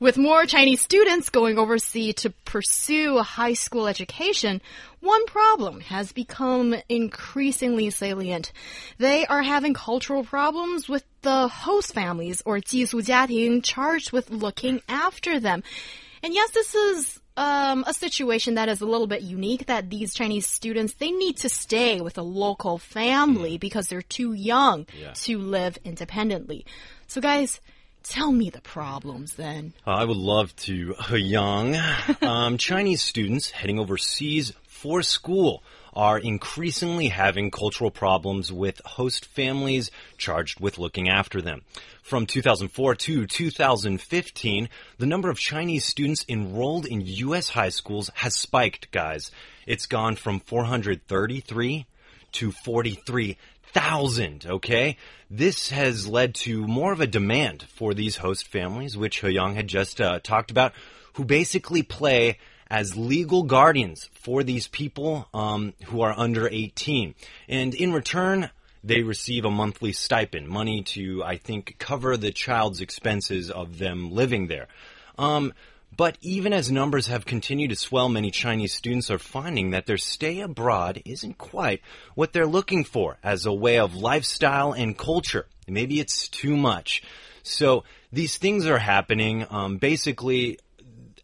With more Chinese students going overseas to pursue a high school education, one problem has become increasingly salient. They are having cultural problems with the host families or 寄宿家庭 charged with looking after them. And yes, this is um, a situation that is a little bit unique that these Chinese students, they need to stay with a local family because they're too young Yeah. to live independently. So guys, Tell me the problems then. I would love to, Young. Um, Chinese students heading overseas for school are increasingly having cultural problems with host families charged with looking after them. From 2004 to 2015, the number of Chinese students enrolled in U.S. high schools has spiked, guys. It's gone from 433 to 43,000, okay? This has led to more of a demand for these host families, which Young had just uh, talked about, who basically play as legal guardians for these people um, who are under 18. And in return, they receive a monthly stipend, money to, I think, cover the child's expenses of them living there. Um, but even as numbers have continued to swell, many Chinese students are finding that their stay abroad isn't quite what they're looking for as a way of lifestyle and culture. Maybe it's too much. So these things are happening. Um, basically,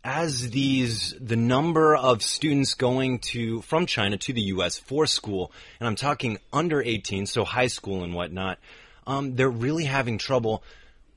as these the number of students going to from China to the U.S. for school, and I'm talking under 18, so high school and whatnot, um, they're really having trouble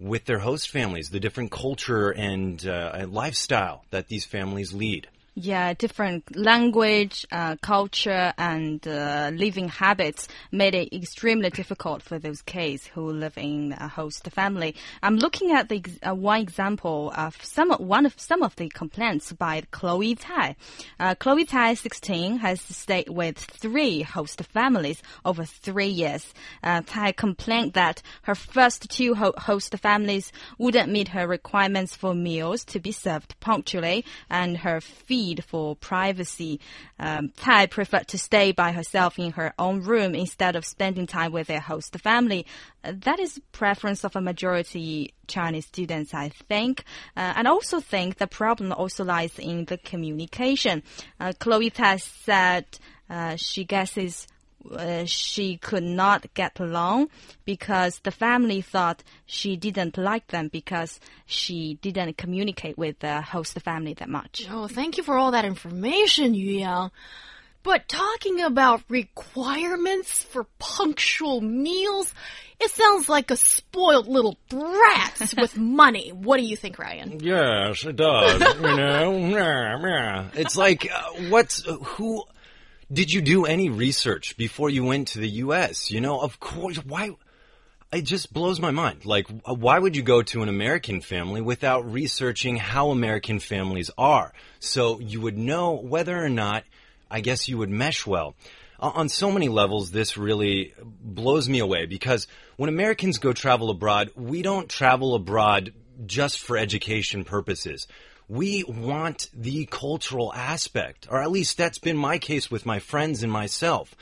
with their host families, the different culture and, uh, lifestyle that these families lead. Yeah, different language, uh, culture, and uh, living habits made it extremely difficult for those kids who live in a host family. I'm looking at the uh, one example of some one of some of the complaints by Chloe Tai. Uh, Chloe Tai, 16, has stayed with three host families over three years. Uh, Tai complained that her first two ho- host families wouldn't meet her requirements for meals to be served punctually and her fee for privacy. Um, Tai preferred to stay by herself in her own room instead of spending time with their host family. Uh, that is preference of a majority Chinese students, I think. Uh, and also think the problem also lies in the communication. Uh, Chloe Tai said uh, she guesses uh, she could not get along because the family thought she didn't like them because she didn't communicate with the host family that much. Oh, thank you for all that information, Yu Yang. But talking about requirements for punctual meals, it sounds like a spoiled little brat with money. What do you think, Ryan? Yes, it does. you know, yeah, yeah. It's like, uh, what's who? Did you do any research before you went to the U.S.? You know, of course. Why? It just blows my mind. Like, why would you go to an American family without researching how American families are? So you would know whether or not, I guess, you would mesh well. On so many levels, this really blows me away because when Americans go travel abroad, we don't travel abroad just for education purposes. We want the cultural aspect, or at least that's been my case with my friends and myself.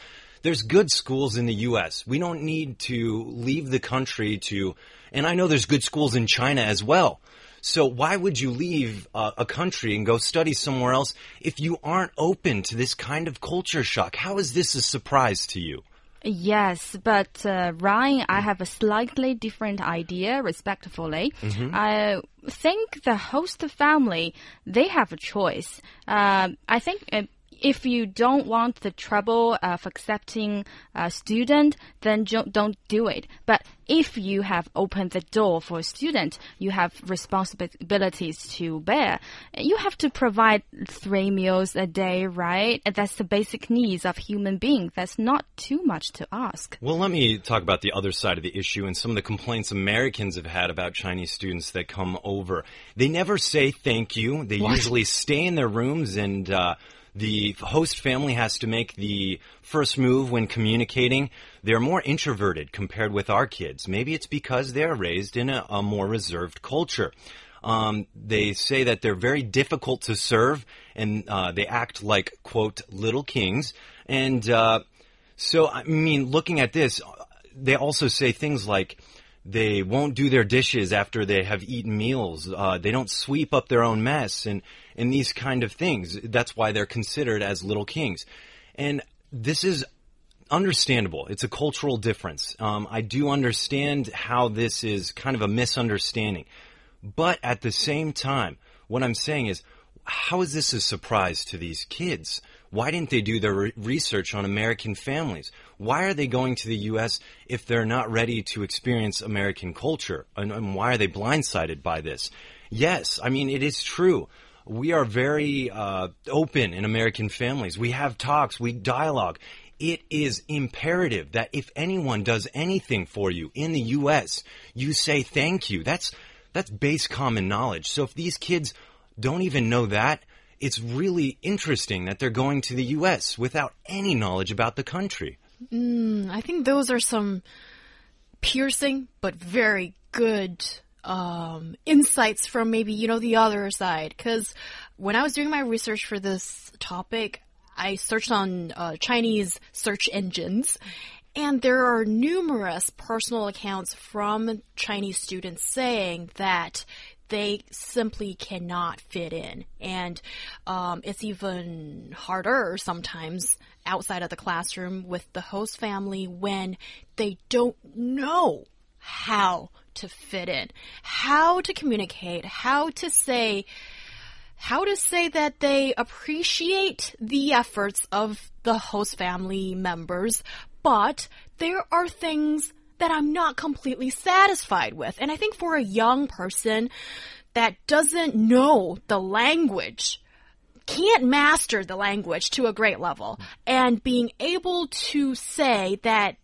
There's good schools in the U.S. We don't need to leave the country to, and I know there's good schools in China as well. So why would you leave a country and go study somewhere else if you aren't open to this kind of culture shock? How is this a surprise to you? Yes, but uh, Ryan, I have a slightly different idea, respectfully. I think the host family, they have a choice. Um I think uh, if you don't want the trouble of accepting a student, then don't do it. But if you have opened the door for a student, you have responsibilities to bear. You have to provide three meals a day, right? That's the basic needs of human beings. That's not too much to ask. Well, let me talk about the other side of the issue and some of the complaints Americans have had about Chinese students that come over. They never say thank you. They usually stay in their rooms and uh, the host family has to make the first move when communicating. They're more introverted compared with our kids. Maybe it's because they're raised in a, a more reserved culture. Um, they say that they're very difficult to serve and uh, they act like, quote, little kings. And uh, so, I mean, looking at this, they also say things like, they won't do their dishes after they have eaten meals. Uh, they don't sweep up their own mess and, and these kind of things. That's why they're considered as little kings. And this is understandable. It's a cultural difference. Um, I do understand how this is kind of a misunderstanding. But at the same time, what I'm saying is, how is this a surprise to these kids? Why didn't they do their re research on American families? Why are they going to the U.S. if they're not ready to experience American culture? And, and why are they blindsided by this? Yes, I mean, it is true. We are very uh, open in American families. We have talks, we dialogue. It is imperative that if anyone does anything for you in the U.S., you say thank you. That's that's base common knowledge. So if these kids don't even know that, it's really interesting that they're going to the U.S. without any knowledge about the country. Mm, I think those are some piercing but very good um, insights from maybe, you know, the other side. Because when I was doing my research for this topic, I searched on uh, Chinese search engines. And there are numerous personal accounts from Chinese students saying that they simply cannot fit in. And um, it's even harder sometimes outside of the classroom with the host family when they don't know how to fit in, how to communicate, how to say, how to say that they appreciate the efforts of the host family members, but there are things that I'm not completely satisfied with. And I think for a young person that doesn't know the language, can't master the language to a great level, and being able to say that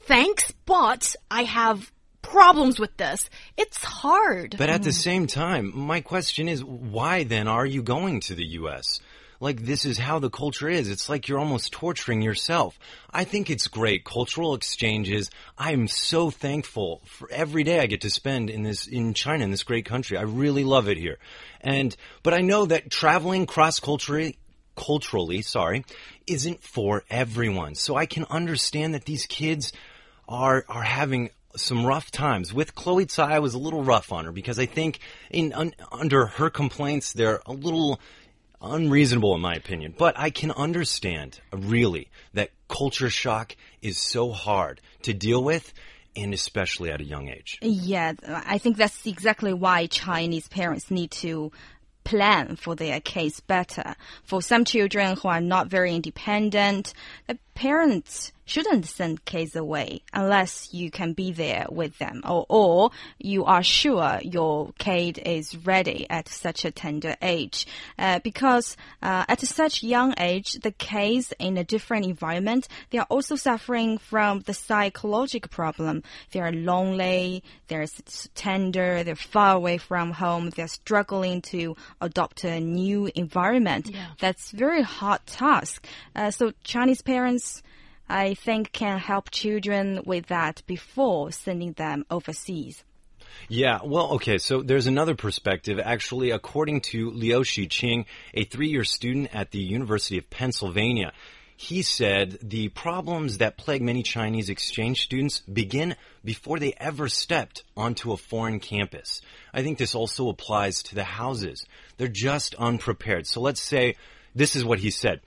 thanks, but I have problems with this. It's hard. But at the mm-hmm. same time, my question is why then are you going to the US? Like this is how the culture is. It's like you're almost torturing yourself. I think it's great. Cultural exchanges. I'm so thankful for every day I get to spend in this, in China, in this great country. I really love it here. And, but I know that traveling cross culturally, culturally, sorry, isn't for everyone. So I can understand that these kids are, are having some rough times. With Chloe Tsai, I was a little rough on her because I think in un, under her complaints, they're a little unreasonable in my opinion. But I can understand, really, that culture shock is so hard to deal with and especially at a young age. Yeah, I think that's exactly why Chinese parents need to plan for their case better. For some children who are not very independent, parents shouldn't send kids away unless you can be there with them or, or you are sure your kid is ready at such a tender age. Uh, because uh, at such young age, the kids in a different environment, they are also suffering from the psychological problem. They are lonely, they're tender, they're far away from home, they're struggling to adopt a new environment. Yeah. That's very hard task. Uh, so Chinese parents I think can help children with that before sending them overseas. Yeah, well, okay, so there's another perspective. Actually, according to Liu Shiqing, a three year student at the University of Pennsylvania, he said the problems that plague many Chinese exchange students begin before they ever stepped onto a foreign campus. I think this also applies to the houses. They're just unprepared. So let's say this is what he said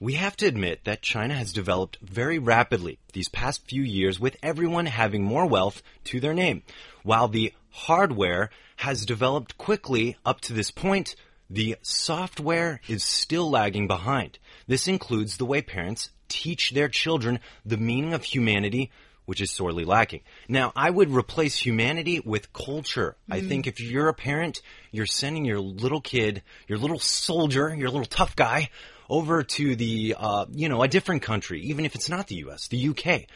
we have to admit that China has developed very rapidly these past few years with everyone having more wealth to their name. While the hardware has developed quickly up to this point, the software is still lagging behind. This includes the way parents teach their children the meaning of humanity, which is sorely lacking. Now, I would replace humanity with culture. Mm. I think if you're a parent, you're sending your little kid, your little soldier, your little tough guy over to the, uh, you know, a different country, even if it's not the U.S., the U.K.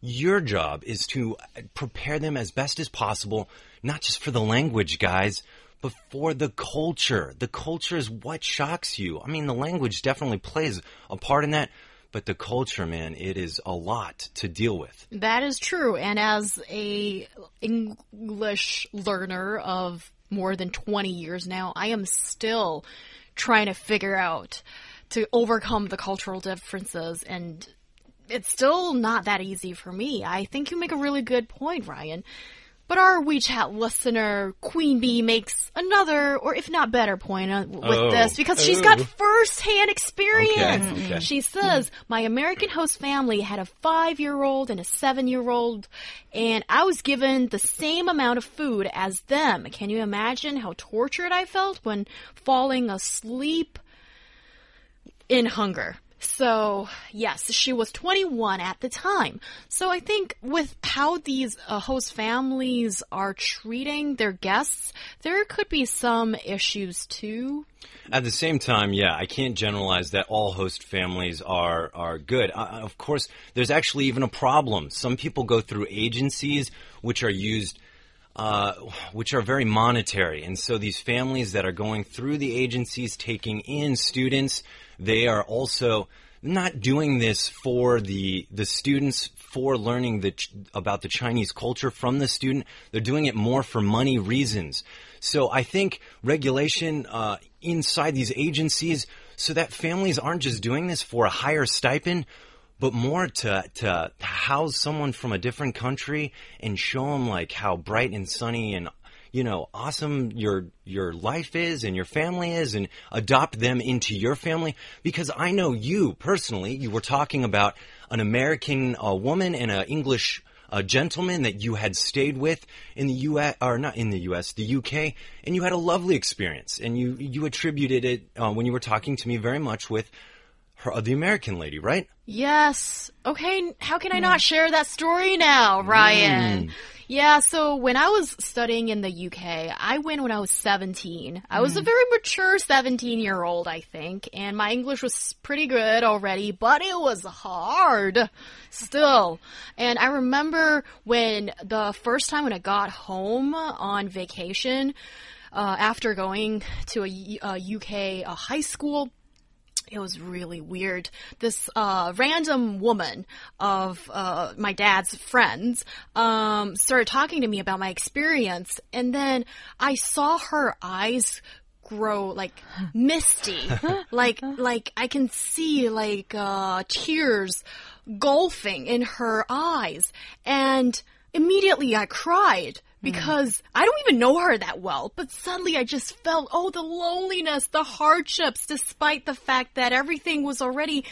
Your job is to prepare them as best as possible, not just for the language, guys, but for the culture. The culture is what shocks you. I mean, the language definitely plays a part in that, but the culture, man, it is a lot to deal with. That is true. And as a English learner of more than 20 years now, I am still trying to figure out to overcome the cultural differences and it's still not that easy for me. I think you make a really good point, Ryan. But our WeChat listener, Queen Bee, makes another, or if not better, point uh, with Oh. this because she's got first-hand experience. Okay, okay. She says, "My American host family had a five-year-old and a seven-year-old, and I was given the same amount of food as them. Can you imagine how tortured I felt when falling asleep in hunger?" So, yes, she was 21 at the time. So I think with how these uh, host families are treating their guests, there could be some issues too. At the same time, yeah, I can't generalize that all host families are are good. Uh, of course, there's actually even a problem. Some people go through agencies which are used. Uh, which are very monetary, and so these families that are going through the agencies, taking in students, they are also not doing this for the the students for learning the about the Chinese culture from the student. They're doing it more for money reasons. So I think regulation uh, inside these agencies, so that families aren't just doing this for a higher stipend, but more to to house someone from a different country and show them like how bright and sunny and you know awesome your your life is and your family is and adopt them into your family because I know you personally you were talking about an American uh, woman and an English a gentleman that you had stayed with in the U.S. or not in the U.S. the U.K. and you had a lovely experience and you you attributed it uh, when you were talking to me very much with her uh, the American lady right Yes. Okay, how can I not share that story now, Ryan? Yeah, so when I was studying in the UK, I went when I was 17. I was a very mature 17 year old, I think, and my English was pretty good already, but it was hard still. And I remember when the first time when I got home on vacation, uh, after going to a UK uh, high school, it was really weird. This uh, random woman of uh, my dad's friends um, started talking to me about my experience, and then I saw her eyes grow like misty, like like I can see like uh, tears golfing in her eyes, and immediately I cried because I don't even know her that well, but suddenly I just felt, oh, the loneliness, the hardships, despite the fact that everything was already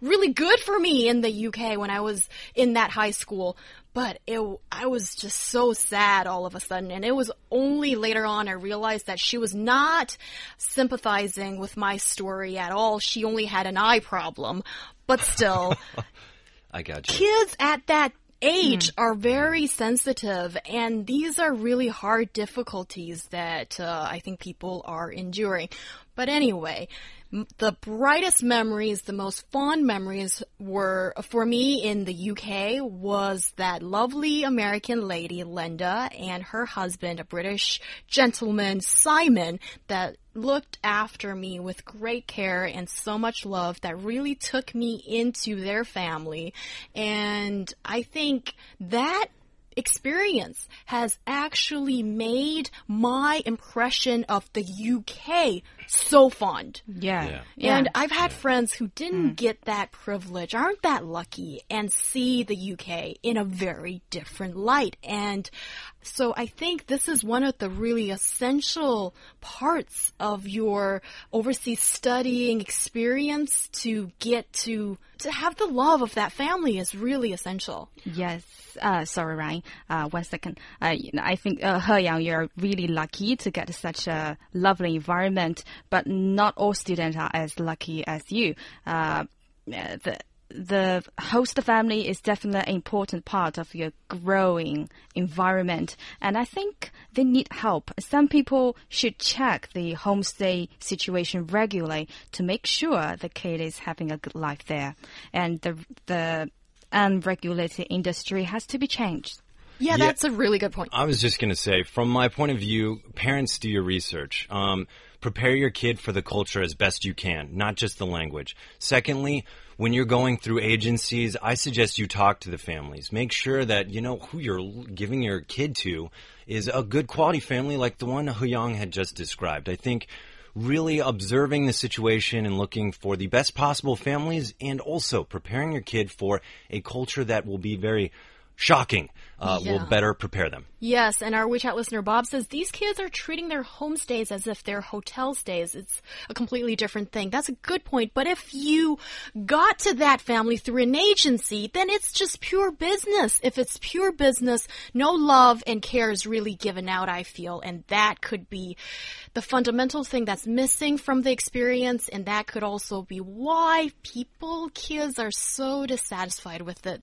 really good for me in the UK when I was in that high school. But it, I was just so sad all of a sudden. And it was only later on I realized that she was not sympathizing with my story at all. She only had an eye problem. But still, I got you kids at that age are very sensitive, and these are really hard difficulties that uh, I think people are enduring. But anyway, the brightest memories, the most fond memories were for me in the UK was that lovely American lady Linda and her husband, a British gentleman Simon, that looked after me with great care and so much love that really took me into their family. And I think that experience has actually made my impression of the UK so fond. Yeah. Yeah. And I've had friends who didn't get that privilege, aren't that lucky, and see the UK in a very different light. And so I think this is one of the really essential parts of your overseas studying experience to get to to have the love of that family is really essential. Yes. Uh, sorry, Ryan. Uh, one second. Uh, I think, uh, He Yang, you're really lucky to get such a lovely environment, but not all students are as lucky as you. Uh, the, the host family is definitely an important part of your growing environment. And I think they need help. Some people should check the homestay situation regularly to make sure the kid is having a good life there. And the, the unregulated industry has to be changed. Yeah, Yeah. that's a really good point. I was just going to say, from my point of view, parents do your research. Um, prepare your kid for the culture as best you can, not just the language. Secondly, when you're going through agencies, I suggest you talk to the families. Make sure that you know who you're giving your kid to is a good quality family like the one He Yang had just described. I think really observing the situation and looking for the best possible families and also preparing your kid for a culture that will be very shocking uh, Yeah. will better prepare them. Yes, and our WeChat listener Bob says these kids are treating their homestays as if they're hotel stays. It's a completely different thing. That's a good point. But if you got to that family through an agency, then it's just pure business. If it's pure business, no love and care is really given out, I feel. And that could be the fundamental thing that's missing from the experience. And that could also be why people, kids are so dissatisfied with it.